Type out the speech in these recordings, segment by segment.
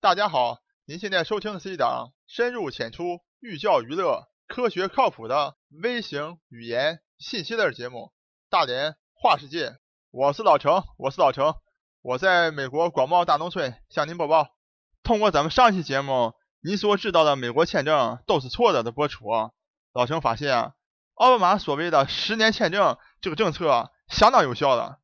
大家好，您现在收听的是一档深入浅出、寓教于乐、科学靠谱的微型语言信息类节目《大连话世界》。我是老程，我是老程，我在美国广袤大农村向您播报。通过咱们上期节目，您所知道的美国签证都是错的的播出，老程发现啊奥巴马所谓的十年签证这个政策相当有效的。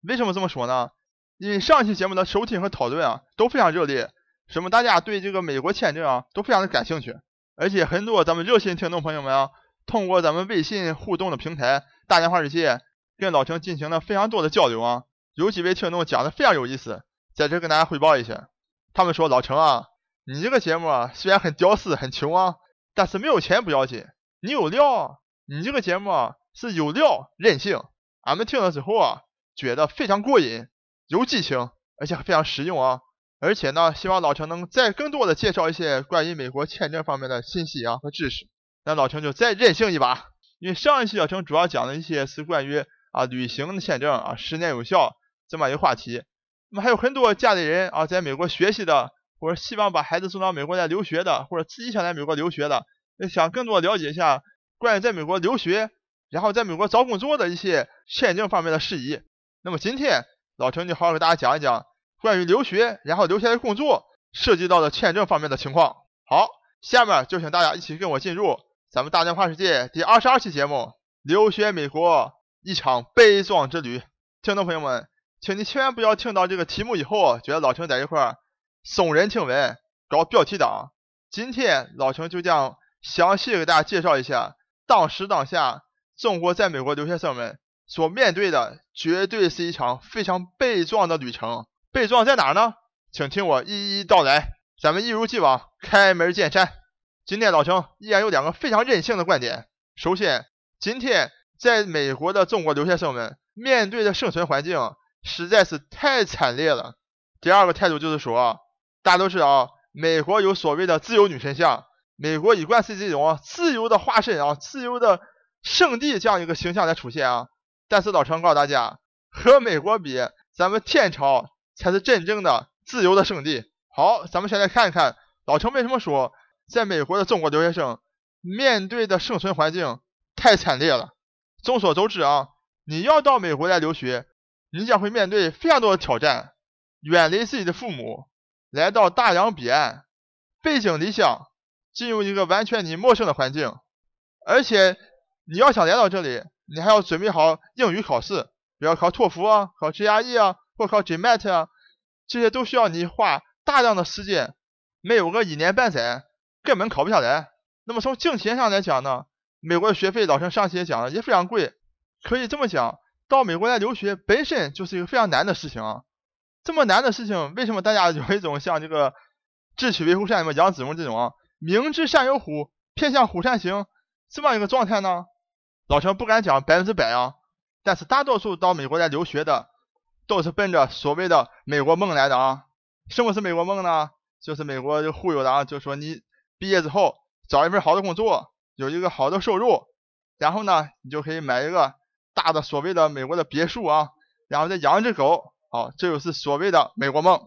为什么这么说呢？因为上期节目的收听和讨论啊都非常热烈，什么大家对这个美国签证啊都非常的感兴趣，而且很多咱们热心听众朋友们啊，通过咱们微信互动的平台“大连话世界”跟老程进行了非常多的交流啊，有几位听众讲的非常有意思，在这跟大家汇报一下，他们说老程啊，你这个节目啊虽然很屌丝很穷啊，但是没有钱不要紧，你有料，你这个节目啊是有料任性，俺们听了之后啊觉得非常过瘾。有激情，而且非常实用啊！而且呢，希望老陈能再更多的介绍一些关于美国签证方面的信息啊和知识。那老陈就再任性一把，因为上一期老陈主要讲的一些是关于啊旅行的签证啊十年有效这么一个话题。那么还有很多家里人啊在美国学习的，或者希望把孩子送到美国来留学的，或者自己想来美国留学的，想更多了解一下关于在美国留学，然后在美国找工作的一些签证方面的事宜。那么今天。老陈就好好给大家讲一讲关于留学，然后留下来工作涉及到的签证方面的情况。好，下面就请大家一起跟我进入咱们大连话世界第二十二期节目《留学美国一场悲壮之旅》。听众朋友们，请你千万不要听到这个题目以后，觉得老陈在一块儿耸人听闻、搞标题党。今天老陈就将详细给大家介绍一下当时当下中国在美国留学生们。所面对的绝对是一场非常悲壮的旅程，悲壮在哪儿呢？请听我一一道来。咱们一如既往开门见山。今天老程依然有两个非常任性的观点。首先，今天在美国的中国留学生们面对的生存环境实在是太惨烈了。第二个态度就是说，大家都知道，美国有所谓的自由女神像，美国一贯是这种自由的化身啊，自由的圣地这样一个形象来出现啊。但是老程告诉大家，和美国比，咱们天朝才是真正的自由的圣地。好，咱们先来看一看老程为什么说，在美国的中国留学生面对的生存环境太惨烈了。众所周知啊，你要到美国来留学，你将会面对非常多的挑战，远离自己的父母，来到大洋彼岸，背井离乡，进入一个完全你陌生的环境，而且你要想来到这里。你还要准备好英语考试，比如考托福啊，考 GRE 啊，或考 GMAT 啊，这些都需要你花大量的时间，没有个一年半载，根本考不下来。那么从金钱上来讲呢，美国的学费，老陈上期也讲了，也非常贵。可以这么讲，到美国来留学本身就是一个非常难的事情啊。这么难的事情，为什么大家有一种像这个智取威虎山什么杨子荣这种啊，明知山有虎，偏向虎山行这么一个状态呢？老陈不敢讲百分之百啊，但是大多数到美国来留学的，都是奔着所谓的美国梦来的啊。什么是美国梦呢？就是美国就忽悠的啊，就说你毕业之后找一份好的工作，有一个好的收入，然后呢，你就可以买一个大的所谓的美国的别墅啊，然后再养一只狗，好，这就是所谓的美国梦。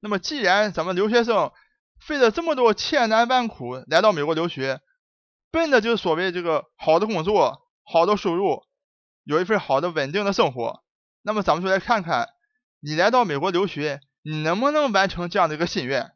那么既然咱们留学生费了这么多千难万苦来到美国留学，奔的就是所谓这个好的工作。好的收入，有一份好的稳定的生活，那么咱们就来看看，你来到美国留学，你能不能完成这样的一个心愿？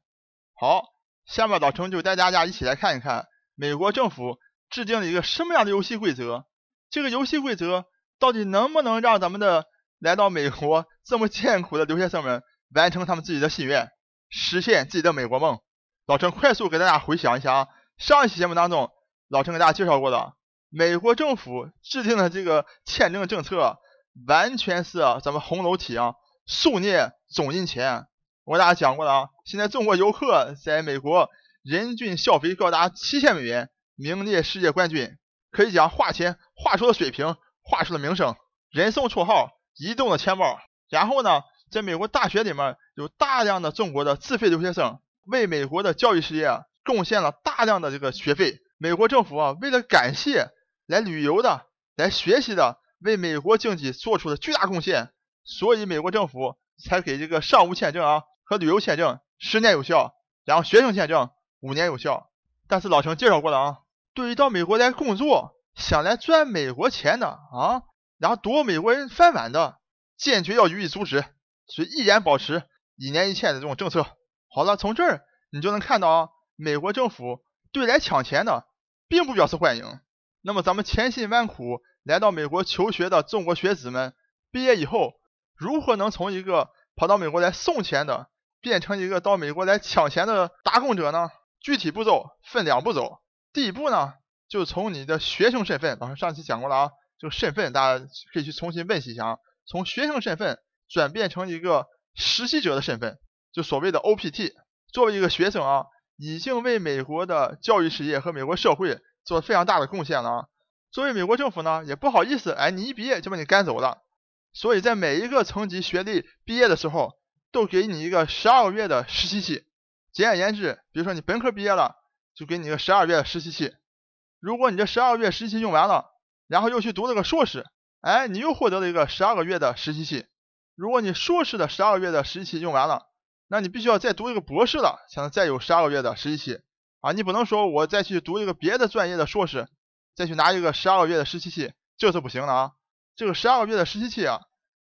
好，下面老程就带大家一起来看一看，美国政府制定了一个什么样的游戏规则？这个游戏规则到底能不能让咱们的来到美国这么艰苦的留学生们完成他们自己的心愿，实现自己的美国梦？老陈快速给大家回想一下啊，上一期节目当中，老陈给大家介绍过的。美国政府制定的这个签证政策，完全是咱们红楼体啊，数孽总印钱。我给大家讲过了啊，现在中国游客在美国人均消费高达七千美元，名列世界冠军。可以讲花钱花出了水平，花出了名声，人送绰号“移动的钱包”。然后呢，在美国大学里面有大量的中国的自费留学生，为美国的教育事业贡献了大量的这个学费。美国政府啊，为了感谢。来旅游的、来学习的，为美国经济做出了巨大贡献，所以美国政府才给这个商务签证啊和旅游签证十年有效，然后学生签证五年有效。但是老陈介绍过了啊，对于到美国来工作，想来赚美国钱的啊，然后夺美国人饭碗的，坚决要予以阻止，所以依然保持一年一签的这种政策。好了，从这儿你就能看到啊，美国政府对来抢钱的并不表示欢迎。那么咱们千辛万苦来到美国求学的中国学子们，毕业以后如何能从一个跑到美国来送钱的，变成一个到美国来抢钱的打工者呢？具体步骤分两步走，第一步呢，就从你的学生身份，老师上期讲过了啊，就身份大家可以去重新温习一下啊，从学生身份转变成一个实习者的身份，就所谓的 OPT。作为一个学生啊，已经为美国的教育事业和美国社会做非常大的贡献了啊。作为美国政府呢，也不好意思，哎，你一毕业就把你赶走了，所以在每一个层级学历毕业的时候，都给你一个十二个月的实习期。简而言之，比如说你本科毕业了，就给你一个十二月的实习期。如果你这十二个月实习期用完了，然后又去读了个硕士，哎，你又获得了一个十二个月的实习期。如果你硕士的十二个月的实习期用完了，那你必须要再读一个博士了，才能再有十二个月的实习期啊！你不能说我再去读一个别的专业的硕士，再去拿一个十二个月的实习期，这是不行的啊！这个十二个月的实习期啊，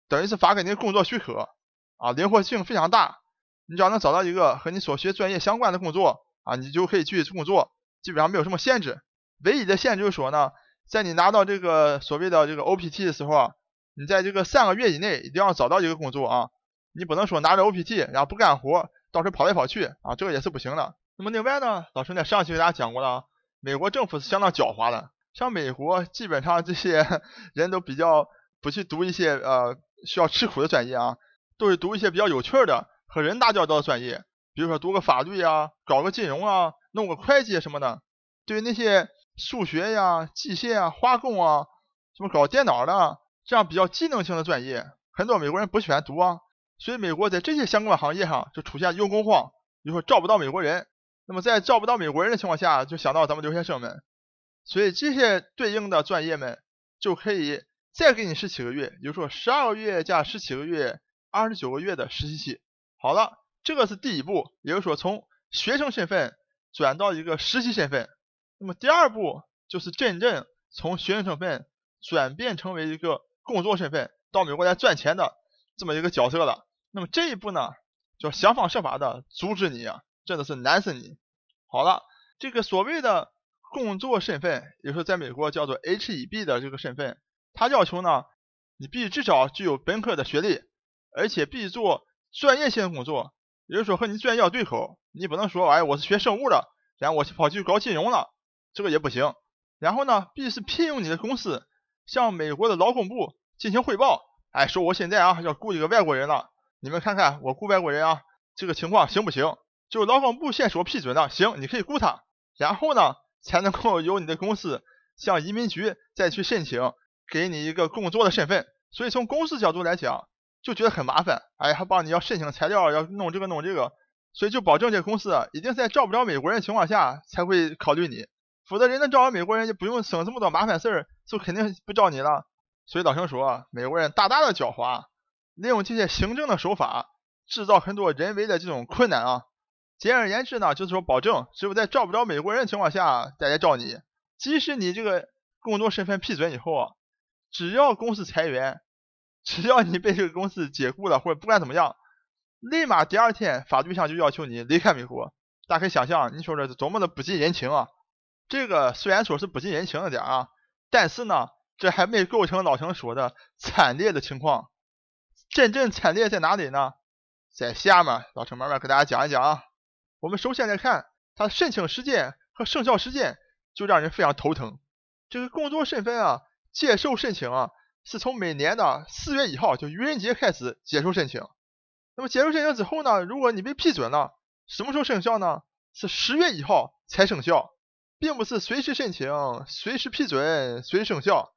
等于是发给你工作许可啊，灵活性非常大。你只要能找到一个和你所学专业相关的工作啊，你就可以去工作，基本上没有什么限制。唯一的限制就是说呢，在你拿到这个所谓的这个 OPT 的时候啊，你在这个三个月以内一定要找到一个工作啊，你不能说拿着 OPT 然后不干活，到时跑来跑去啊，这个也是不行的。那么另外呢，老师在上期给大家讲过了啊，美国政府是相当狡猾的，像美国基本上这些 人都比较不去读一些呃需要吃苦的专业啊，都是读一些比较有趣的。和人打交道的专业，比如说读个法律呀，搞个金融啊，弄个会计什么的。对于那些数学呀、机械啊、化工啊，什么搞电脑的这样比较技能性的专业，很多美国人不喜欢读啊。所以美国在这些相关行业上就出现用工荒，比如说招不到美国人。那么在招不到美国人的情况下，就想到咱们留学生们，所以这些对应的专业们就可以再给你十七个月，比如说十二个月加十七个月，二十九个月的实习期。好了，这个是第一步，也就是说从学生身份转到一个实习身份。那么第二步就是真正从学生身份转变成为一个工作身份，到美国来赚钱的这么一个角色了。那么这一步呢，就想方设法的阻止你啊，真的是难死你。好了，这个所谓的工作身份，也就是在美国叫做 H-1B 的这个身份，它要求呢，你必须至少具有本科的学历，而且必须做。专业性工作，也就是说和你专业要对口，你不能说哎我是学生物的，然后我去跑去搞金融了，这个也不行。然后呢，必须是聘用你的公司向美国的劳工部进行汇报，哎说我现在啊要雇一个外国人了，你们看看我雇外国人啊这个情况行不行？就劳工部先说批准了，行，你可以雇他，然后呢才能够由你的公司向移民局再去申请给你一个工作的身份。所以从公司角度来讲。就觉得很麻烦，哎，还帮你要申请材料，要弄这个弄这个，所以就保证这个公司啊一定在招不着美国人的情况下才会考虑你，否则人家招了美国人就不用省这么多麻烦事儿，就肯定不招你了。所以老生说，美国人大大的狡猾，利用这些行政的手法制造很多人为的这种困难啊。简而言之呢，就是说保证只有在招不着美国人的情况下再来招你，即使你这个工作身份批准以后啊，只要公司裁员。只要你被这个公司解雇了，或者不管怎么样，立马第二天法律上就要求你离开美国。大家可以想象，你说这是多么的不近人情啊！这个虽然说是不近人情了点啊，但是呢，这还没构成老陈说的惨烈的情况。真正惨烈在哪里呢？在下面，老陈慢慢给大家讲一讲啊。我们首先来看他申请时间和生效时间，就让人非常头疼。这个工作身份啊，接受申请啊。是从每年的四月一号，就愚人节开始接受申请。那么接受申请之后呢，如果你被批准了，什么时候生效呢？是十月一号才生效，并不是随时申请、随时批准、随时生效，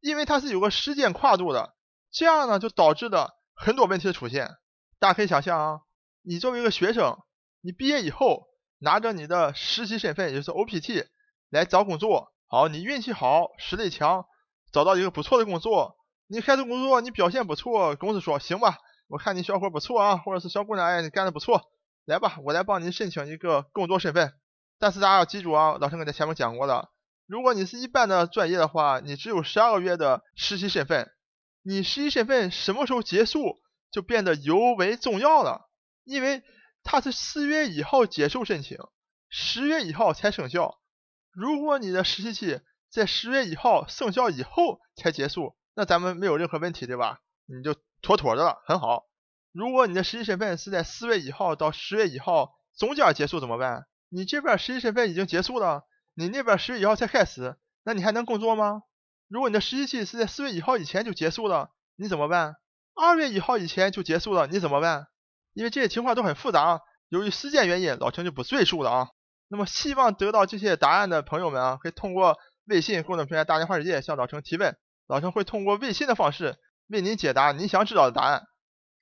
因为它是有个时间跨度的。这样呢，就导致了很多问题的出现。大家可以想象啊，你作为一个学生，你毕业以后拿着你的实习身份，也就是 OPT 来找工作，好，你运气好，实力强。找到一个不错的工作，你开始工作，你表现不错，公司说行吧，我看你小伙不错啊，或者是小姑娘，哎，你干的不错，来吧，我来帮你申请一个工作身份。但是大家要记住啊，老陈刚才前面讲过了，如果你是一般的专业的话，你只有十二个月的实习身份。你实习身份什么时候结束，就变得尤为重要了，因为它是四月一号结束申请，十月一号才生效。如果你的实习期在十月一号生效以后才结束，那咱们没有任何问题，对吧？你就妥妥的了，很好。如果你的实习身份是在四月一号到十月一号中间结束怎么办？你这边实习身份已经结束了，你那边十月一号才开始，那你还能工作吗？如果你的实习期是在四月一号以前就结束了，你怎么办？二月一号以前就结束了，你怎么办？因为这些情况都很复杂啊，由于时间原因，老陈就不赘述了啊。那么希望得到这些答案的朋友们啊，可以通过微信公众平台“大连话世界”向老陈提问，老陈会通过微信的方式为您解答您想知道的答案。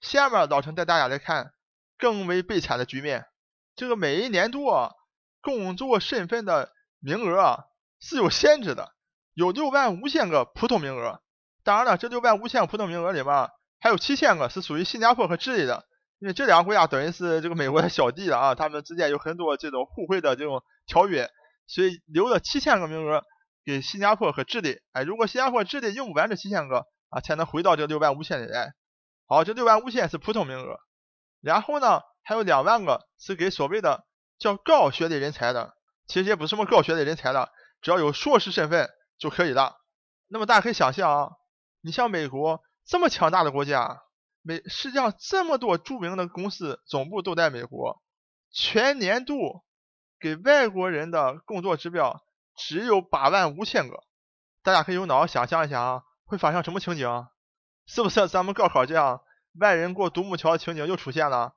下面老陈带大家来看更为悲惨的局面，这个每一年度啊，工作身份的名额啊是有限制的。有六万五千个普通名额，当然了，这六万五千个普通名额里面还有七千个是属于新加坡和智利的，因为这两个国家等于是这个美国的小弟了啊，他们之间有很多这种互惠的这种条约，所以留了七千个名额给新加坡和智利。哎，如果新加坡、智利用不完这七千个啊，才能回到这六万五千里来。好，这六万五千是普通名额，然后呢，还有两万个是给所谓的叫高学历人才的，其实也不是什么高学历人才了，只要有硕士身份。就可以了。那么大家可以想象啊，你像美国这么强大的国家，美世界上这么多著名的公司总部都在美国，全年度给外国人的工作指标只有八万五千个。大家可以用脑想象一下啊，会发生什么情景？是不是咱们高考这样外人过独木桥的情景又出现了？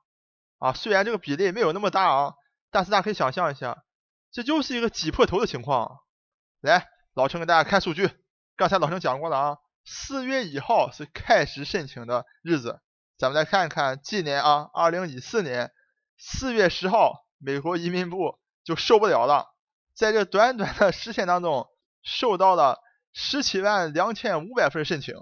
啊，虽然这个比例没有那么大啊，但是大家可以想象一下，这就是一个挤破头的情况。来。老陈给大家看数据，刚才老陈讲过了啊，四月一号是开始申请的日子，咱们再看一看今年啊，二零一四年四月十号，美国移民部就受不了了，在这短短的十天当中，收到了十七万两千五百份申请，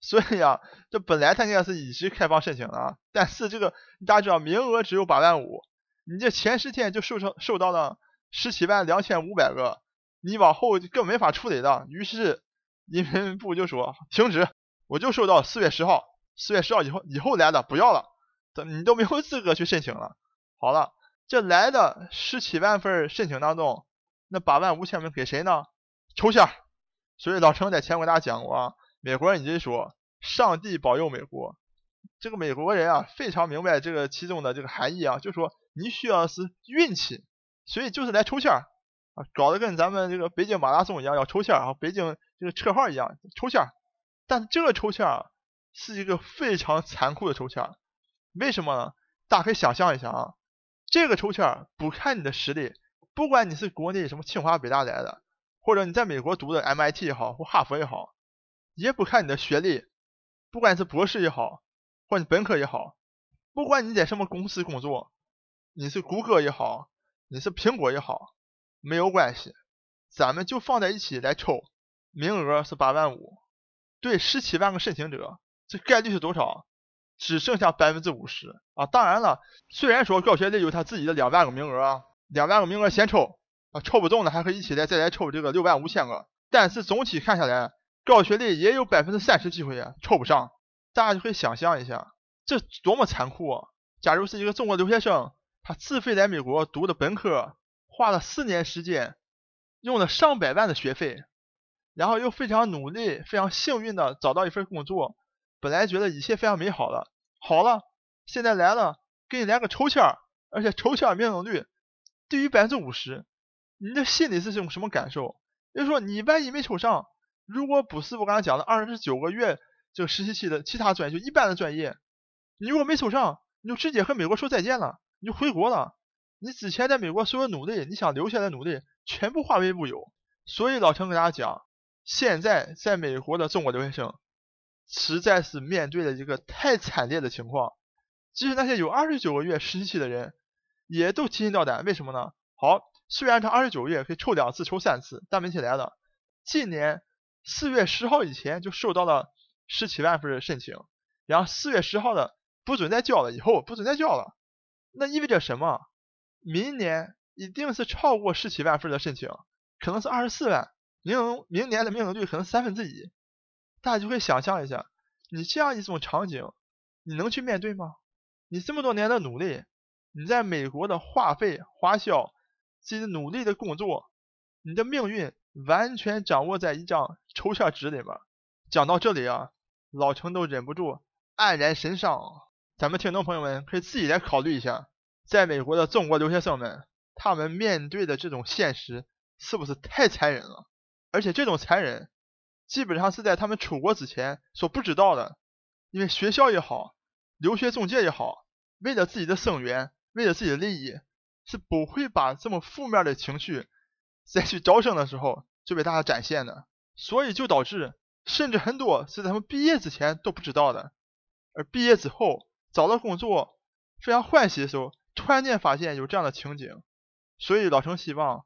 所以啊，这本来他应该是一直开放申请的啊，但是这个大家知道名额只有八万五，你这前十天就收成收到了十七万两千五百个。你往后就更没法处理了，于是移民部就说停止，我就收到四月十号，四月十号以后以后来的不要了，等你都没有资格去申请了。好了，这来的十七万份申请当中，那八万五千名给谁呢？抽签。所以老程在前给大家讲过啊，美国人一直说上帝保佑美国，这个美国人啊非常明白这个其中的这个含义啊，就说你需要是运气，所以就是来抽签。啊，搞得跟咱们这个北京马拉松一样，要抽签儿啊，北京这个车号一样抽签。但这个抽签儿是一个非常残酷的抽签，为什么呢？大家可以想象一下啊，这个抽签不看你的实力，不管你是国内什么清华北大来的，或者你在美国读的 MIT 也好，或哈佛也好，也不看你的学历，不管是博士也好，或者本科也好，不管你在什么公司工作，你是谷歌也好，你是苹果也好。没有关系，咱们就放在一起来抽，名额是八万五，对十七万个申请者，这概率是多少？只剩下百分之五十啊！当然了，虽然说高学历有他自己的两万个名额啊，两万个名额先抽啊，抽不中的还可以一起来再来抽这个六万五千个，但是总体看下来，高学历也有百分之三十机会啊抽不上，大家就可以想象一下，这多么残酷啊！假如是一个中国留学生，他自费来美国读的本科。花了四年时间，用了上百万的学费，然后又非常努力、非常幸运的找到一份工作，本来觉得一切非常美好了。好了，现在来了，给你来个抽签儿，而且抽签命中率低于百分之五十，你的心里是种什么感受？就是说，你万一没抽上，如果不是我刚才讲的二十九个月这个实习期的其他专业，就一般的专业，你如果没抽上，你就直接和美国说再见了，你就回国了。你之前在美国所有努力，你想留下来努力，全部化为乌有。所以老陈跟大家讲，现在在美国的中国留学生，实在是面对了一个太惨烈的情况。即使那些有二十九个月实习期的人，也都提心吊胆。为什么呢？好，虽然他二十九个月可以抽两次、抽三次，但问题来了，今年四月十号以前就收到了十七万份申请，然后四月十号的不准再交了，以后不准再交了。那意味着什么？明年一定是超过十七万份的申请，可能是二十四万，明明年的命中率可能三分之一。大家就会想象一下，你这样一种场景，你能去面对吗？你这么多年的努力，你在美国的花费花销，自己努力的工作，你的命运完全掌握在一张抽签纸里面。讲到这里啊，老陈都忍不住黯然神伤。咱们听众朋友们可以自己来考虑一下，在美国的中国留学生们，他们面对的这种现实是不是太残忍了？而且这种残忍。基本上是在他们出国之前所不知道的，因为学校也好，留学中介也好，为了自己的生源，为了自己的利益，是不会把这么负面的情绪在去招生的时候就被大家展现的，所以就导致甚至很多是在他们毕业之前都不知道的，而毕业之后找到工作非常欢喜的时候，突然间发现有这样的情景，所以老程希望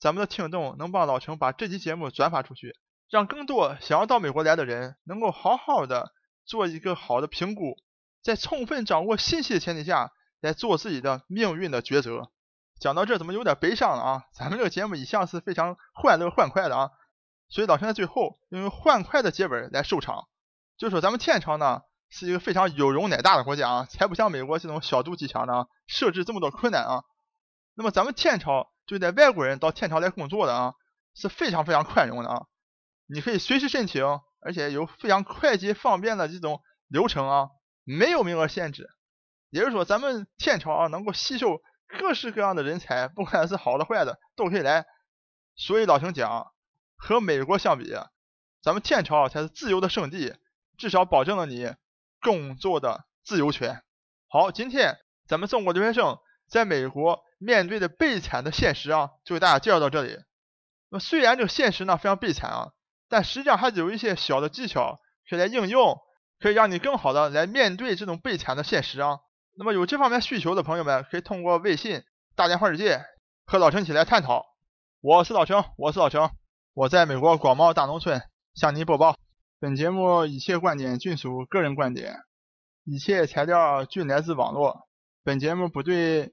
咱们的听众能帮老程把这期节目转发出去。让更多想要到美国来的人能够好好的做一个好的评估，在充分掌握信息的前提下来做自己的命运的抉择。讲到这怎么有点悲伤了啊？咱们这个节目一向是非常欢乐欢快的啊，所以老陈在最后用欢快的结尾来收场，就说咱们天朝呢是一个非常有容乃大的国家啊，才不像美国这种小肚鸡肠的设置这么多困难啊。那么咱们天朝对待外国人到天朝来工作的啊是非常非常宽容的啊。你可以随时申请，而且有非常快捷方便的这种流程啊，没有名额限制。也就是说，咱们天朝啊能够吸收各式各样的人才，不管是好的坏的都可以来。所以老陈讲，和美国相比，咱们天朝才是自由的圣地，至少保证了你工作的自由权。好，今天咱们中国留学生在美国面对的悲惨的现实啊，就给大家介绍到这里。那虽然这个现实呢非常悲惨啊。但实际上还是有一些小的技巧可以来应用，可以让你更好的来面对这种悲惨的现实啊。那么有这方面需求的朋友们，可以通过微信“大连话世界”和老陈一起来探讨。我是老陈，我是老陈，我在美国广袤大农村向您播报。本节目一切观点均属个人观点，一切材料均来自网络。本节目不对